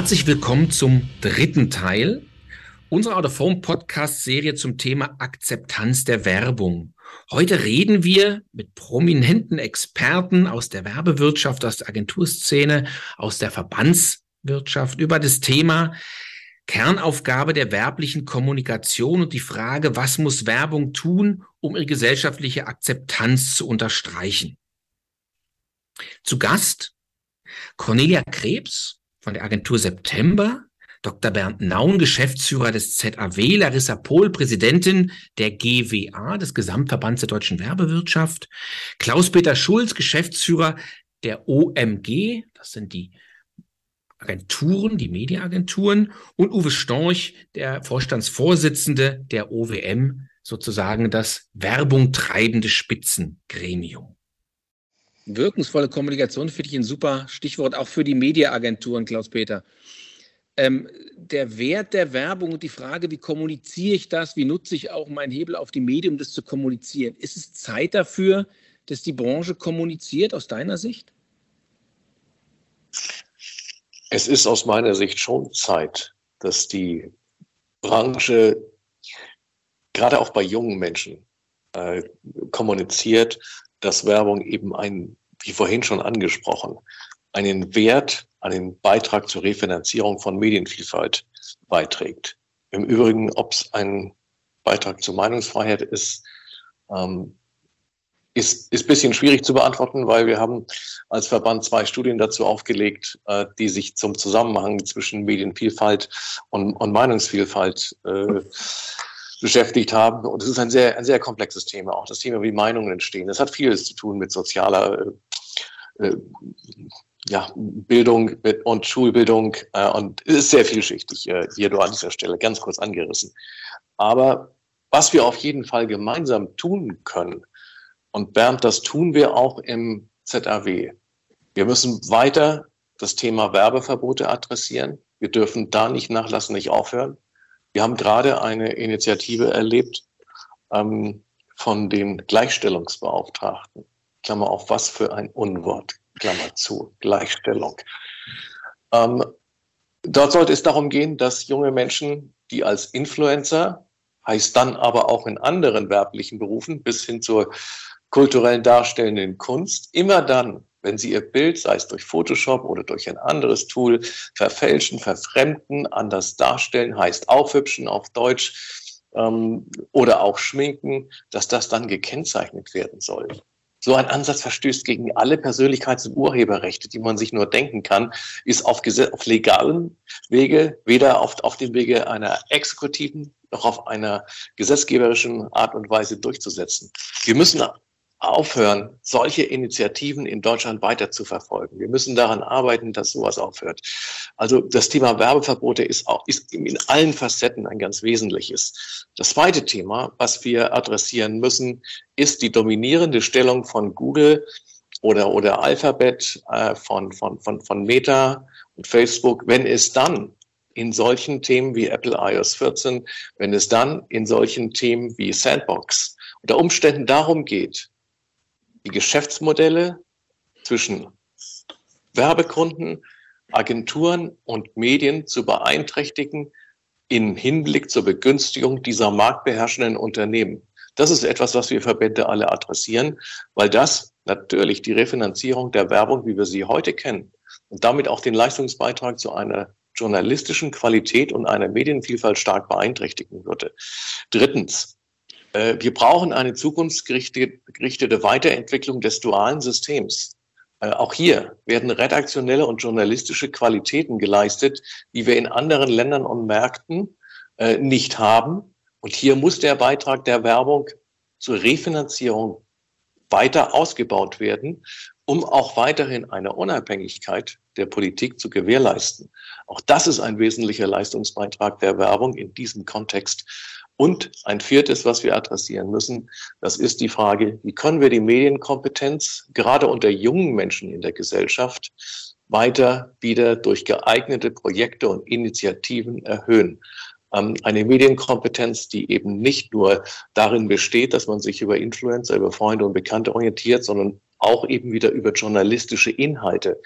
Herzlich willkommen zum dritten Teil unserer Out of Home Podcast Serie zum Thema Akzeptanz der Werbung. Heute reden wir mit prominenten Experten aus der Werbewirtschaft, aus der Agenturszene, aus der Verbandswirtschaft über das Thema Kernaufgabe der werblichen Kommunikation und die Frage, was muss Werbung tun, um ihre gesellschaftliche Akzeptanz zu unterstreichen. Zu Gast Cornelia Krebs von der Agentur September, Dr. Bernd Naun, Geschäftsführer des ZAW, Larissa Pohl, Präsidentin der GWA, des Gesamtverbands der deutschen Werbewirtschaft, Klaus-Peter Schulz, Geschäftsführer der OMG, das sind die Agenturen, die Mediaagenturen, und Uwe Storch, der Vorstandsvorsitzende der OWM, sozusagen das Werbung treibende Spitzengremium. Wirkungsvolle Kommunikation finde ich ein super Stichwort, auch für die Mediaagenturen, Klaus-Peter. Ähm, der Wert der Werbung und die Frage, wie kommuniziere ich das, wie nutze ich auch meinen Hebel auf die Medien, um das zu kommunizieren. Ist es Zeit dafür, dass die Branche kommuniziert, aus deiner Sicht? Es ist aus meiner Sicht schon Zeit, dass die Branche gerade auch bei jungen Menschen äh, kommuniziert, dass Werbung eben ein, wie vorhin schon angesprochen, einen Wert, einen Beitrag zur Refinanzierung von Medienvielfalt beiträgt. Im Übrigen, ob es ein Beitrag zur Meinungsfreiheit ist, ähm, ist, ist bisschen schwierig zu beantworten, weil wir haben als Verband zwei Studien dazu aufgelegt, äh, die sich zum Zusammenhang zwischen Medienvielfalt und, und Meinungsvielfalt äh, beschäftigt haben. Und es ist ein sehr, ein sehr komplexes Thema, auch das Thema, wie Meinungen entstehen. Das hat vieles zu tun mit sozialer äh, äh ja, Bildung und Schulbildung äh, und es ist sehr vielschichtig äh, hier nur an dieser Stelle ganz kurz angerissen. Aber was wir auf jeden Fall gemeinsam tun können, und Bernd, das tun wir auch im ZAW. Wir müssen weiter das Thema Werbeverbote adressieren. Wir dürfen da nicht nachlassen, nicht aufhören. Wir haben gerade eine Initiative erlebt ähm, von den Gleichstellungsbeauftragten. Klammer auf, was für ein Unwort. Klammer zu, Gleichstellung. Ähm, dort sollte es darum gehen, dass junge Menschen, die als Influencer, heißt dann aber auch in anderen werblichen Berufen bis hin zur kulturellen darstellenden Kunst, immer dann, wenn sie ihr Bild, sei es durch Photoshop oder durch ein anderes Tool, verfälschen, verfremden, anders darstellen, heißt aufhübschen auf Deutsch ähm, oder auch schminken, dass das dann gekennzeichnet werden soll. So ein Ansatz verstößt gegen alle Persönlichkeits- und Urheberrechte, die man sich nur denken kann, ist auf, auf legalen Wege, weder auf, auf dem Wege einer exekutiven noch auf einer gesetzgeberischen Art und Weise durchzusetzen. Wir müssen aufhören, solche Initiativen in Deutschland weiter zu verfolgen. Wir müssen daran arbeiten, dass sowas aufhört. Also das Thema Werbeverbote ist auch ist in allen Facetten ein ganz wesentliches. Das zweite Thema, was wir adressieren müssen, ist die dominierende Stellung von Google oder, oder Alphabet, äh, von, von, von, von Meta und Facebook, wenn es dann in solchen Themen wie Apple iOS 14, wenn es dann in solchen Themen wie Sandbox unter Umständen darum geht, die Geschäftsmodelle zwischen Werbekunden, Agenturen und Medien zu beeinträchtigen im Hinblick zur Begünstigung dieser marktbeherrschenden Unternehmen. Das ist etwas, was wir Verbände alle adressieren, weil das natürlich die Refinanzierung der Werbung, wie wir sie heute kennen, und damit auch den Leistungsbeitrag zu einer journalistischen Qualität und einer Medienvielfalt stark beeinträchtigen würde. Drittens, wir brauchen eine zukunftsgerichtete Weiterentwicklung des dualen Systems. Äh, auch hier werden redaktionelle und journalistische Qualitäten geleistet, die wir in anderen Ländern und Märkten äh, nicht haben. Und hier muss der Beitrag der Werbung zur Refinanzierung weiter ausgebaut werden, um auch weiterhin eine Unabhängigkeit der Politik zu gewährleisten. Auch das ist ein wesentlicher Leistungsbeitrag der Werbung in diesem Kontext. Und ein viertes, was wir adressieren müssen, das ist die Frage, wie können wir die Medienkompetenz gerade unter jungen Menschen in der Gesellschaft weiter wieder durch geeignete Projekte und Initiativen erhöhen. Ähm, eine Medienkompetenz, die eben nicht nur darin besteht, dass man sich über Influencer, über Freunde und Bekannte orientiert, sondern auch eben wieder über journalistische Inhalte.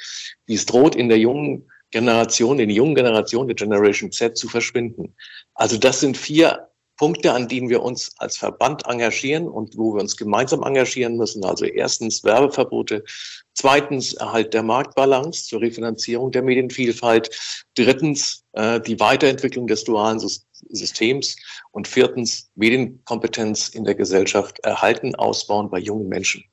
Dies droht in der jungen Generation, den jungen Generationen der Generation Z zu verschwinden. Also das sind vier Punkte, an denen wir uns als Verband engagieren und wo wir uns gemeinsam engagieren müssen. Also erstens Werbeverbote, zweitens Erhalt der Marktbalance zur Refinanzierung der Medienvielfalt, drittens äh, die Weiterentwicklung des dualen Systems und viertens Medienkompetenz in der Gesellschaft erhalten, ausbauen bei jungen Menschen.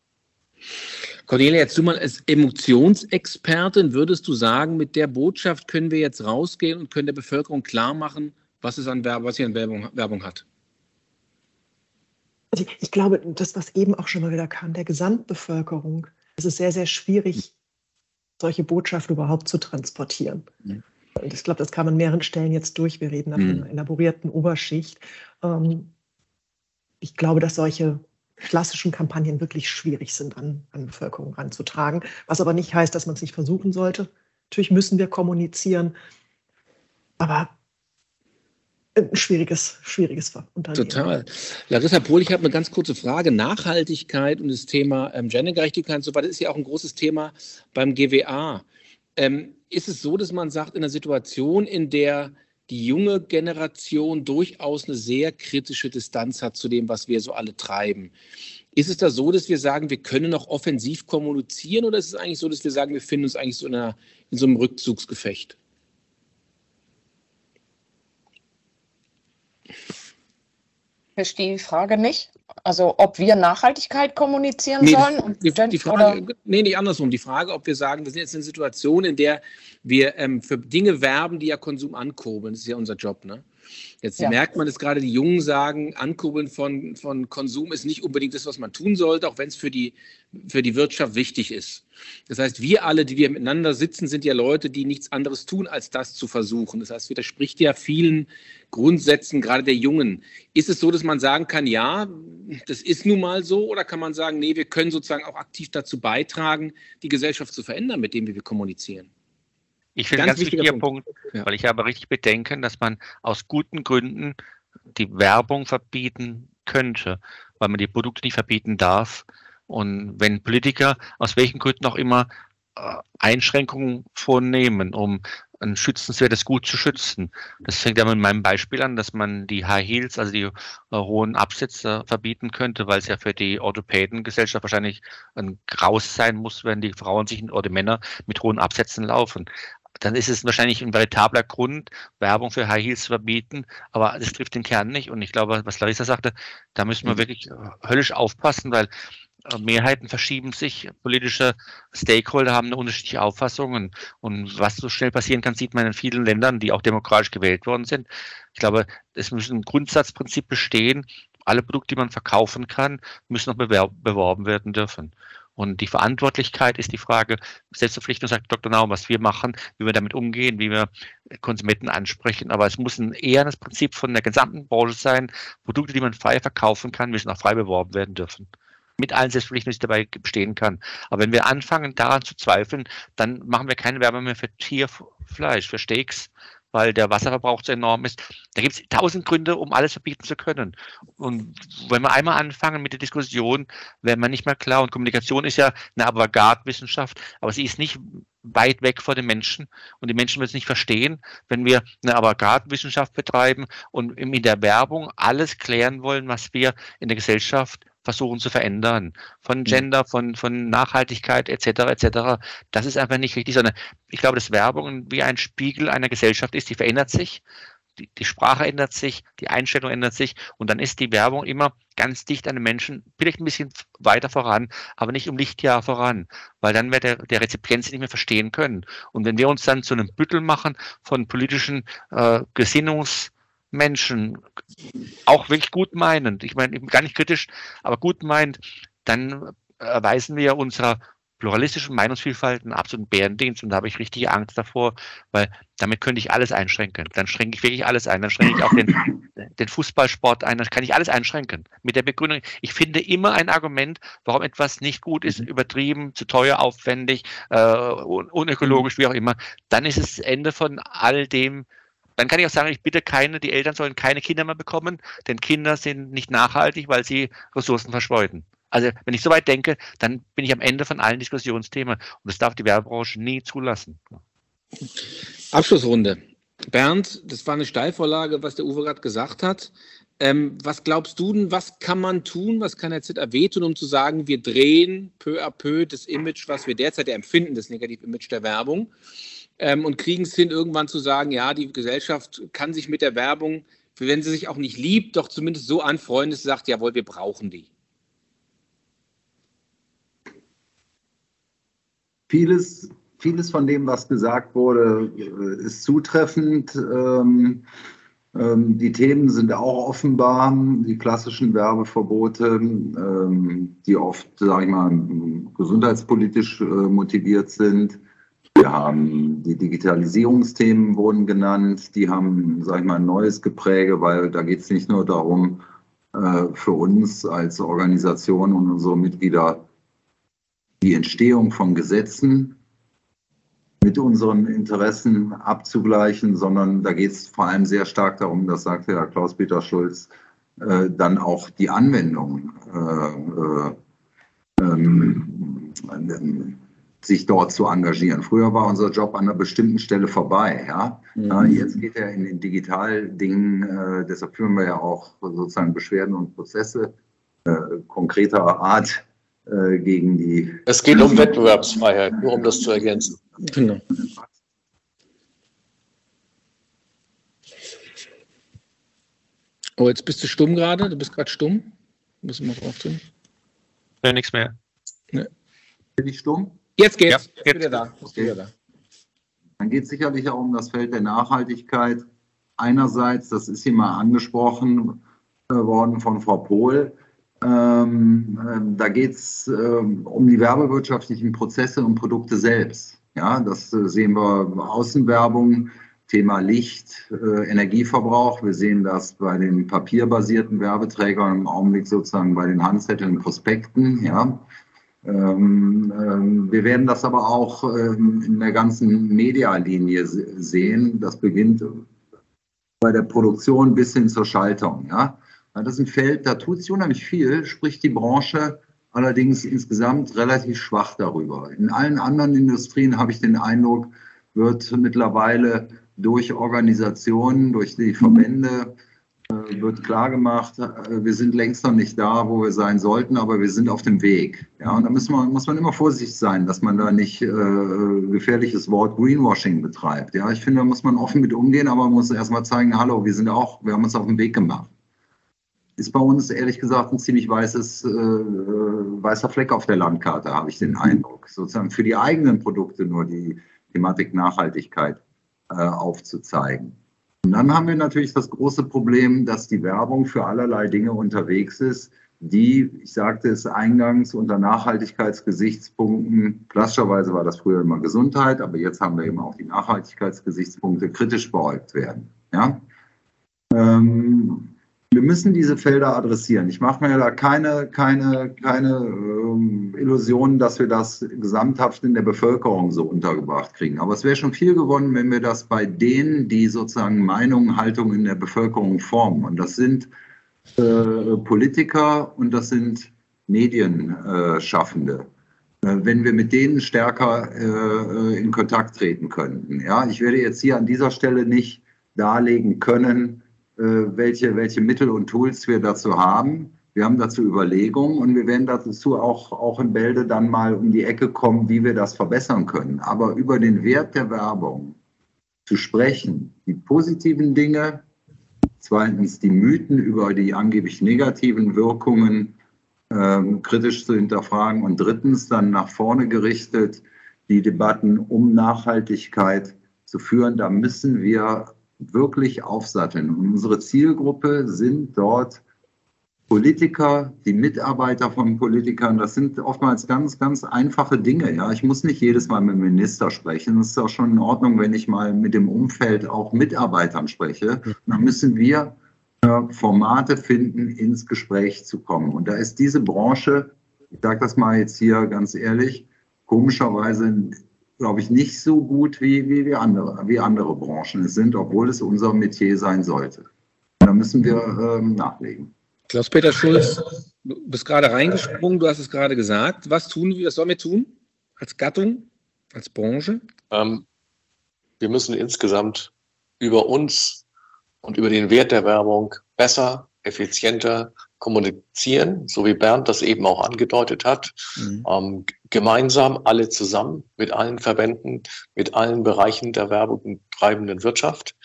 Cornelia, jetzt du mal als Emotionsexpertin, würdest du sagen, mit der Botschaft können wir jetzt rausgehen und können der Bevölkerung klar machen, was es an Werbung, was sie an Werbung, Werbung hat? Also ich, glaube, das, was eben auch schon mal wieder kam, der Gesamtbevölkerung, es ist sehr, sehr schwierig, solche Botschaften überhaupt zu transportieren. Mhm. Und ich glaube, das kam an mehreren Stellen jetzt durch. Wir reden nach mhm. einer elaborierten Oberschicht. Ähm, ich glaube, dass solche klassischen Kampagnen wirklich schwierig sind, an, an Bevölkerung ranzutragen. Was aber nicht heißt, dass man es nicht versuchen sollte. Natürlich müssen wir kommunizieren. Aber ein schwieriges, schwieriges Unternehmen. Total. Larissa Pohl, ich habe eine ganz kurze Frage. Nachhaltigkeit und das Thema ähm, Gendergerechtigkeit und so weiter ist ja auch ein großes Thema beim GWA. Ähm, ist es so, dass man sagt, in einer Situation, in der die junge Generation durchaus eine sehr kritische Distanz hat zu dem, was wir so alle treiben. Ist es da so, dass wir sagen, wir können noch offensiv kommunizieren oder ist es eigentlich so, dass wir sagen, wir finden uns eigentlich so in, einer, in so einem Rückzugsgefecht? Verstehe die Frage nicht. Also ob wir Nachhaltigkeit kommunizieren nee, sollen? Die, die, Frage, oder? nee, nicht andersrum. Die Frage, ob wir sagen, wir sind jetzt in einer Situation, in der wir ähm, für Dinge werben, die ja Konsum ankurbeln. Das ist ja unser Job, ne? Jetzt ja. merkt man es gerade, die Jungen sagen, Ankurbeln von, von Konsum ist nicht unbedingt das, was man tun sollte, auch wenn es für die, für die Wirtschaft wichtig ist. Das heißt, wir alle, die wir miteinander sitzen, sind ja Leute, die nichts anderes tun, als das zu versuchen. Das heißt, widerspricht ja vielen Grundsätzen, gerade der Jungen. Ist es so, dass man sagen kann, ja, das ist nun mal so, oder kann man sagen, nee, wir können sozusagen auch aktiv dazu beitragen, die Gesellschaft zu verändern, mit dem wir kommunizieren? Ich finde ganz, ganz wichtiger Punkt, Punkt ja. weil ich habe richtig bedenken, dass man aus guten Gründen die Werbung verbieten könnte, weil man die Produkte nicht verbieten darf. Und wenn Politiker aus welchen Gründen auch immer äh, Einschränkungen vornehmen, um ein schützenswertes Gut zu schützen. Das fängt ja mit meinem Beispiel an, dass man die High Heels, also die äh, hohen Absätze verbieten könnte, weil es ja für die Orthopädengesellschaft wahrscheinlich ein Graus sein muss, wenn die Frauen sich oder Männer mit hohen Absätzen laufen dann ist es wahrscheinlich ein veritabler Grund, Werbung für High Heels zu verbieten, aber das trifft den Kern nicht. Und ich glaube, was Larissa sagte, da müssen wir mhm. wirklich äh, höllisch aufpassen, weil äh, Mehrheiten verschieben sich, politische Stakeholder haben eine unterschiedliche Auffassungen. Und was so schnell passieren kann, sieht man in vielen Ländern, die auch demokratisch gewählt worden sind. Ich glaube, es muss ein Grundsatzprinzip bestehen. Alle Produkte, die man verkaufen kann, müssen noch beworben werden dürfen. Und die Verantwortlichkeit ist die Frage, Selbstverpflichtung sagt Dr. Naum, was wir machen, wie wir damit umgehen, wie wir Konsumenten ansprechen. Aber es muss ein eher das Prinzip von der gesamten Branche sein. Produkte, die man frei verkaufen kann, müssen auch frei beworben werden dürfen. Mit allen Selbstverpflichtungen, die dabei bestehen kann. Aber wenn wir anfangen, daran zu zweifeln, dann machen wir keine Werbung mehr für Tierfleisch, für Steaks, weil der Wasserverbrauch so enorm ist. Da gibt es tausend Gründe, um alles verbieten zu können. Und wenn wir einmal anfangen mit der Diskussion, werden wir nicht mehr klar. Und Kommunikation ist ja eine Avantgarde-Wissenschaft, aber sie ist nicht weit weg vor den Menschen und die Menschen werden es nicht verstehen, wenn wir eine Avantgarde-Wissenschaft betreiben und in der Werbung alles klären wollen, was wir in der Gesellschaft versuchen zu verändern. Von mhm. Gender, von, von Nachhaltigkeit etc. etc. Das ist einfach nicht richtig, sondern ich glaube, dass Werbung wie ein Spiegel einer Gesellschaft ist, die verändert sich. Die, die Sprache ändert sich, die Einstellung ändert sich und dann ist die Werbung immer ganz dicht an den Menschen, vielleicht ein bisschen weiter voran, aber nicht um Lichtjahr voran, weil dann wird der, der Rezipient sie nicht mehr verstehen können. Und wenn wir uns dann zu einem Büttel machen von politischen äh, Gesinnungs- Menschen, auch wirklich gut meinend, ich meine gar nicht kritisch, aber gut meint, dann erweisen wir unserer pluralistischen Meinungsvielfalt einen absoluten Bärendienst und da habe ich richtig Angst davor, weil damit könnte ich alles einschränken. Dann schränke ich wirklich alles ein. Dann schränke ich auch den, den Fußballsport ein. Dann kann ich alles einschränken. Mit der Begründung, ich finde immer ein Argument, warum etwas nicht gut ist, übertrieben, zu teuer, aufwendig, äh, unökologisch, wie auch immer. Dann ist es das Ende von all dem, dann kann ich auch sagen, ich bitte keine, die Eltern sollen keine Kinder mehr bekommen, denn Kinder sind nicht nachhaltig, weil sie Ressourcen verschleuden. Also wenn ich so weit denke, dann bin ich am Ende von allen Diskussionsthemen und das darf die Werbebranche nie zulassen. Abschlussrunde. Bernd, das war eine Steilvorlage, was der Uwe gerade gesagt hat. Ähm, was glaubst du denn, was kann man tun, was kann der ZAW tun, um zu sagen, wir drehen peu à peu das Image, was wir derzeit empfinden, das Negativ-Image der Werbung, ähm, und kriegen es hin, irgendwann zu sagen, ja, die Gesellschaft kann sich mit der Werbung, wenn sie sich auch nicht liebt, doch zumindest so anfreunden, dass sie sagt, jawohl, wir brauchen die. Vieles vieles von dem, was gesagt wurde, äh, ist zutreffend. Ähm, ähm, die Themen sind auch offenbar die klassischen Werbeverbote, ähm, die oft, sage ich mal, gesundheitspolitisch äh, motiviert sind. Wir haben die Digitalisierungsthemen wurden genannt, die haben, sage ich mal, ein neues Gepräge, weil da geht es nicht nur darum, äh, für uns als Organisation und unsere Mitglieder die Entstehung von Gesetzen mit unseren Interessen abzugleichen, sondern da geht es vor allem sehr stark darum, das sagte ja Klaus-Peter Schulz, äh, dann auch die Anwendung äh, äh, ähm, sich dort zu engagieren. Früher war unser Job an einer bestimmten Stelle vorbei. Ja? Mhm. Jetzt geht er in den Digitaldingen, äh, deshalb führen wir ja auch sozusagen Beschwerden und Prozesse äh, konkreter Art äh, gegen die. Es geht um Wettbewerbsfreiheit, nur um das zu ergänzen. Genau. Oh, jetzt bist du stumm gerade. Du bist gerade stumm. Müssen wir drauf tun. Ja, nichts mehr. Nee. Bin ich stumm? Jetzt geht's. Ja, jetzt. Wieder da. Okay. Wieder da. Dann geht es sicherlich auch um das Feld der Nachhaltigkeit. Einerseits, das ist hier mal angesprochen äh, worden von Frau Pohl, ähm, ähm, da geht es ähm, um die werbewirtschaftlichen Prozesse und Produkte selbst. Ja, das äh, sehen wir Außenwerbung, Thema Licht, äh, Energieverbrauch. Wir sehen das bei den papierbasierten Werbeträgern im Augenblick sozusagen bei den Handzetteln, Prospekten. Ja. Ähm, ähm, wir werden das aber auch ähm, in der ganzen Medialinie sehen. Das beginnt bei der Produktion bis hin zur Schaltung. Ja. Das ist ein Feld, da tut sich unheimlich viel, spricht die Branche allerdings insgesamt relativ schwach darüber. In allen anderen Industrien habe ich den Eindruck, wird mittlerweile durch Organisationen, durch die Verbände, wird klargemacht, äh, wir sind längst noch nicht da, wo wir sein sollten, aber wir sind auf dem Weg. Ja, und da muss man, muss man immer vorsichtig sein, dass man da nicht äh, gefährliches Wort Greenwashing betreibt. Ja, ich finde, da muss man offen mit umgehen, aber man muss erstmal zeigen, hallo, wir sind auch, wir haben uns auf den Weg gemacht ist bei uns ehrlich gesagt ein ziemlich weißes, äh, weißer Fleck auf der Landkarte, habe ich den Eindruck. Sozusagen für die eigenen Produkte nur die Thematik Nachhaltigkeit äh, aufzuzeigen. Und dann haben wir natürlich das große Problem, dass die Werbung für allerlei Dinge unterwegs ist, die, ich sagte es eingangs, unter Nachhaltigkeitsgesichtspunkten, klassischerweise war das früher immer Gesundheit, aber jetzt haben wir eben auch die Nachhaltigkeitsgesichtspunkte kritisch beäugt werden. Ja? Ähm, wir müssen diese Felder adressieren. Ich mache mir da keine, keine, keine ähm, Illusionen, dass wir das gesamthaft in der Bevölkerung so untergebracht kriegen. Aber es wäre schon viel gewonnen, wenn wir das bei denen, die sozusagen Meinungen, Haltungen in der Bevölkerung formen. Und das sind äh, Politiker und das sind Medienschaffende. Äh, wenn wir mit denen stärker äh, in Kontakt treten könnten. Ja, ich werde jetzt hier an dieser Stelle nicht darlegen können, welche, welche Mittel und Tools wir dazu haben. Wir haben dazu Überlegungen und wir werden dazu auch, auch in Bälde dann mal um die Ecke kommen, wie wir das verbessern können. Aber über den Wert der Werbung zu sprechen, die positiven Dinge, zweitens die Mythen über die angeblich negativen Wirkungen ähm, kritisch zu hinterfragen und drittens dann nach vorne gerichtet die Debatten um Nachhaltigkeit zu führen. Da müssen wir wirklich aufsatteln. Und unsere Zielgruppe sind dort Politiker, die Mitarbeiter von Politikern, das sind oftmals ganz, ganz einfache Dinge. Ja, ich muss nicht jedes Mal mit dem Minister sprechen. Es ist auch schon in Ordnung, wenn ich mal mit dem Umfeld auch Mitarbeitern spreche. dann müssen wir äh, Formate finden, ins Gespräch zu kommen. Und da ist diese Branche, ich sage das mal jetzt hier ganz ehrlich, komischerweise glaube ich, nicht so gut wie, wie, wie, andere, wie andere Branchen es sind, obwohl es unser Metier sein sollte. Da müssen wir ähm, nachlegen. Klaus-Peter Schulz, du bist gerade reingesprungen, du hast es gerade gesagt. Was tun wir, was sollen wir tun als Gattung, als Branche? Ähm, wir müssen insgesamt über uns und über den Wert der Werbung besser, effizienter kommunizieren, so wie Bernd das eben auch angedeutet hat, mhm. ähm, gemeinsam alle zusammen mit allen Verbänden, mit allen Bereichen der Werbung treibenden Wirtschaft.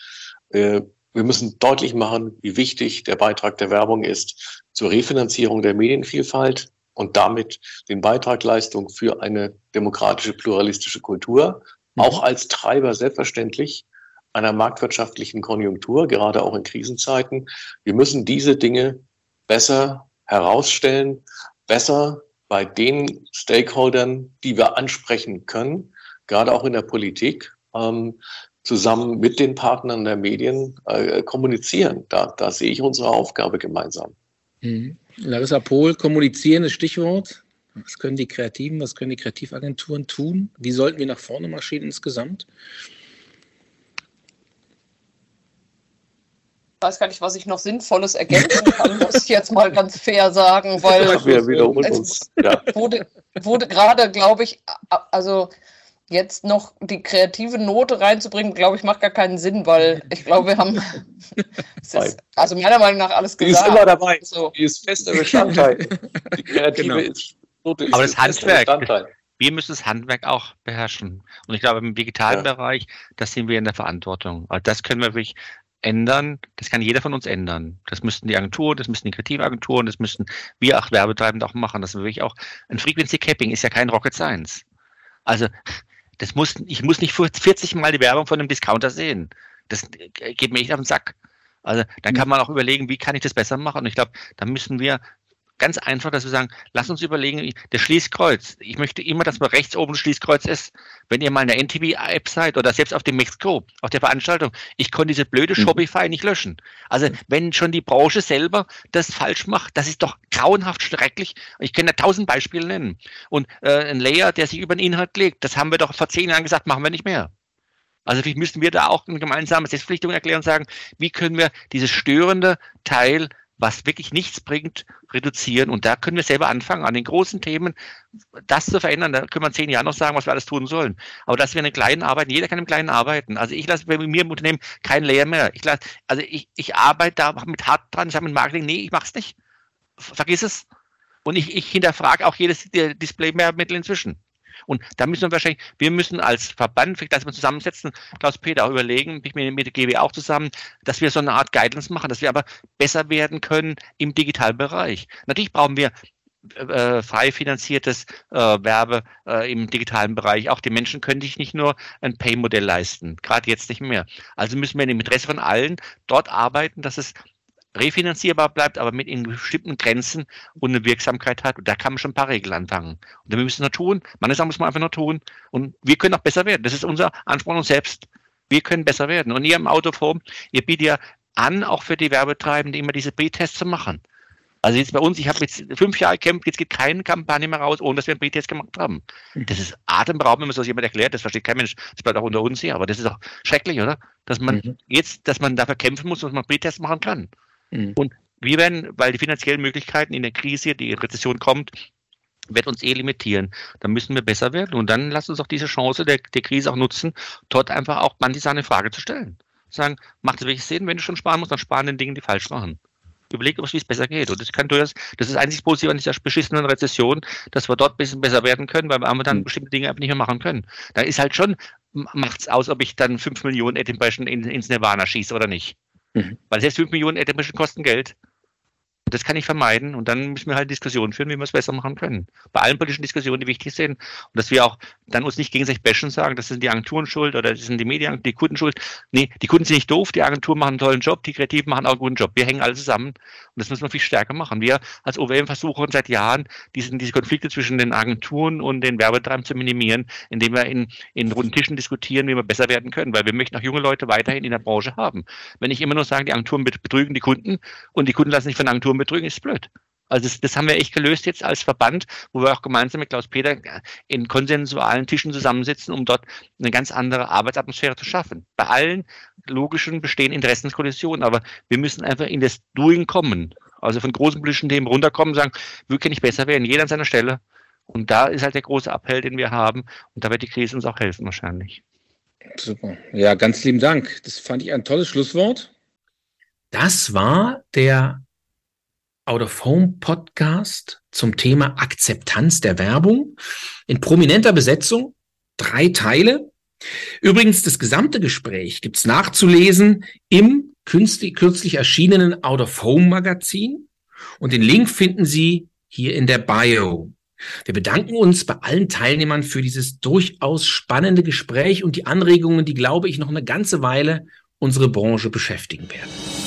Äh, wir müssen deutlich machen, wie wichtig der Beitrag der Werbung ist zur Refinanzierung der Medienvielfalt und damit den Beitrag Leistung für eine demokratische, pluralistische Kultur, mhm. auch als Treiber selbstverständlich einer marktwirtschaftlichen Konjunktur, gerade auch in Krisenzeiten. Wir müssen diese Dinge besser herausstellen, besser bei den Stakeholdern, die wir ansprechen können, gerade auch in der Politik, ähm, zusammen mit den Partnern der Medien äh, kommunizieren. Da, da sehe ich unsere Aufgabe gemeinsam. Mhm. Larissa Pohl, kommunizieren ist Stichwort. Was können die Kreativen, was können die Kreativagenturen tun? Wie sollten wir nach vorne marschieren insgesamt? Weiß gar nicht, was ich noch Sinnvolles ergänzen kann, muss ich jetzt mal ganz fair sagen, weil wir wiederholen uns. Ja. wurde, wurde gerade, glaube ich, also jetzt noch die kreative Note reinzubringen, glaube ich, macht gar keinen Sinn, weil ich glaube, wir haben ist, also meiner Meinung nach alles gesagt. Die ist immer dabei. So. Die ist fester Bestandteil. Die kreative genau. ist, Note ist Aber das Handwerk, wir müssen das Handwerk auch beherrschen. Und ich glaube, im digitalen ja. Bereich, das sind wir in der Verantwortung. Also das können wir wirklich ändern, das kann jeder von uns ändern. Das müssten die Agenturen, das müssten die Kreativagenturen, das müssten wir auch Werbetreibende auch machen. Das will ich auch. Ein Frequency Capping ist ja kein Rocket Science. Also, das muss, ich muss nicht 40 Mal die Werbung von einem Discounter sehen. Das geht mir echt auf den Sack. Also, dann kann man auch überlegen, wie kann ich das besser machen? Und ich glaube, da müssen wir ganz einfach, dass wir sagen, lass uns überlegen, der Schließkreuz. Ich möchte immer, dass man rechts oben Schließkreuz ist. Wenn ihr mal in der NTV-App seid oder selbst auf dem Mexiko, auf der Veranstaltung, ich konnte diese blöde mhm. Shopify nicht löschen. Also wenn schon die Branche selber das falsch macht, das ist doch grauenhaft schrecklich. Ich kann da tausend Beispiele nennen. Und äh, ein Layer, der sich über den Inhalt legt, das haben wir doch vor zehn Jahren gesagt, machen wir nicht mehr. Also vielleicht müssten wir da auch eine gemeinsame Selbstpflichtung erklären und sagen, wie können wir dieses störende Teil was wirklich nichts bringt, reduzieren. Und da können wir selber anfangen, an den großen Themen das zu verändern. Da können wir in zehn Jahren noch sagen, was wir alles tun sollen. Aber dass wir in den Kleinen arbeiten, jeder kann im Kleinen arbeiten. Also ich lasse bei mir im Unternehmen kein Layer mehr. Ich lasse, also ich, ich arbeite da mit hart dran, ich habe mit Marketing, nee, ich mach's nicht. Vergiss es. Und ich, ich hinterfrage auch jedes Display-Mehrmittel inzwischen. Und da müssen wir wahrscheinlich, wir müssen als Verband, vielleicht, dass wir zusammensetzen, Klaus-Peter auch überlegen, ich mit, mit der GW auch zusammen, dass wir so eine Art Guidance machen, dass wir aber besser werden können im Digitalbereich. Natürlich brauchen wir äh, frei finanziertes äh, Werbe äh, im digitalen Bereich. Auch die Menschen können sich nicht nur ein Pay-Modell leisten, gerade jetzt nicht mehr. Also müssen wir im Interesse von allen dort arbeiten, dass es refinanzierbar bleibt, aber mit in bestimmten Grenzen und eine Wirksamkeit hat. Und da kann man schon ein paar Regeln anfangen. Und wir müssen nur tun. Manche Sachen muss man einfach nur tun. Und wir können auch besser werden. Das ist unser Anspruch an uns selbst. Wir können besser werden. Und ihr im Autoform, ihr bietet ja an, auch für die Werbetreibenden immer diese B-Tests zu machen. Also jetzt bei uns, ich habe jetzt fünf Jahre gekämpft, jetzt geht keine Kampagne mehr raus, ohne dass wir einen B-Test gemacht haben. Mhm. Das ist atemberaubend, wenn man so jemand erklärt, das versteht kein Mensch, das bleibt auch unter uns hier, aber das ist auch schrecklich, oder? Dass man mhm. jetzt, dass man dafür kämpfen muss, dass man B-Test machen kann. Mhm. Und wir werden, weil die finanziellen Möglichkeiten in der Krise, die Rezession kommt, wird uns eh limitieren. Dann müssen wir besser werden. Und dann lass uns auch diese Chance der, der Krise auch nutzen, dort einfach auch manche eine Frage zu stellen. Sagen, macht es wirklich Sinn, wenn du schon sparen musst, dann sparen den Dingen, die falsch machen. Überleg uns, wie es besser geht. Und das kann durchaus, das ist einzig positiv an dieser beschissenen Rezession, dass wir dort ein bisschen besser werden können, weil wir dann mhm. bestimmte Dinge einfach nicht mehr machen können. Da ist halt schon, macht es aus, ob ich dann 5 Millionen Edinburgh in, ins Nirvana schieße oder nicht. Mhm. Weil selbst 5 Millionen Admission kosten Geld. Das kann ich vermeiden und dann müssen wir halt Diskussionen führen, wie wir es besser machen können. Bei allen politischen Diskussionen, die wichtig sind. Und dass wir auch dann uns nicht gegenseitig bashen sagen, das sind die Agenturen schuld oder das sind die Medien, die Kunden schuld. Nee, die Kunden sind nicht doof, die Agenturen machen einen tollen Job, die Kreativen machen auch einen guten Job. Wir hängen alle zusammen und das müssen wir viel stärker machen. Wir als OWM versuchen seit Jahren, diesen, diese Konflikte zwischen den Agenturen und den Werbetreibenden zu minimieren, indem wir in, in runden Tischen diskutieren, wie wir besser werden können, weil wir möchten auch junge Leute weiterhin in der Branche haben. Wenn ich immer nur sage, die Agenturen betrügen die Kunden und die Kunden lassen sich von Agenturen betrügen, ist blöd. Also das, das, haben wir echt gelöst jetzt als Verband, wo wir auch gemeinsam mit Klaus Peter in konsensualen Tischen zusammensitzen, um dort eine ganz andere Arbeitsatmosphäre zu schaffen. Bei allen logischen bestehen Interessenskollisionen, aber wir müssen einfach in das Doing kommen. Also von großen politischen Themen runterkommen, sagen, wie kann ich besser werden? Jeder an seiner Stelle. Und da ist halt der große Appell, den wir haben. Und da wird die Krise uns auch helfen wahrscheinlich. Super. Ja, ganz lieben Dank. Das fand ich ein tolles Schlusswort. Das war der Out of Home Podcast zum Thema Akzeptanz der Werbung in prominenter Besetzung. Drei Teile. Übrigens, das gesamte Gespräch gibt's nachzulesen im kürzlich erschienenen Out of Home Magazin. Und den Link finden Sie hier in der Bio. Wir bedanken uns bei allen Teilnehmern für dieses durchaus spannende Gespräch und die Anregungen, die, glaube ich, noch eine ganze Weile unsere Branche beschäftigen werden.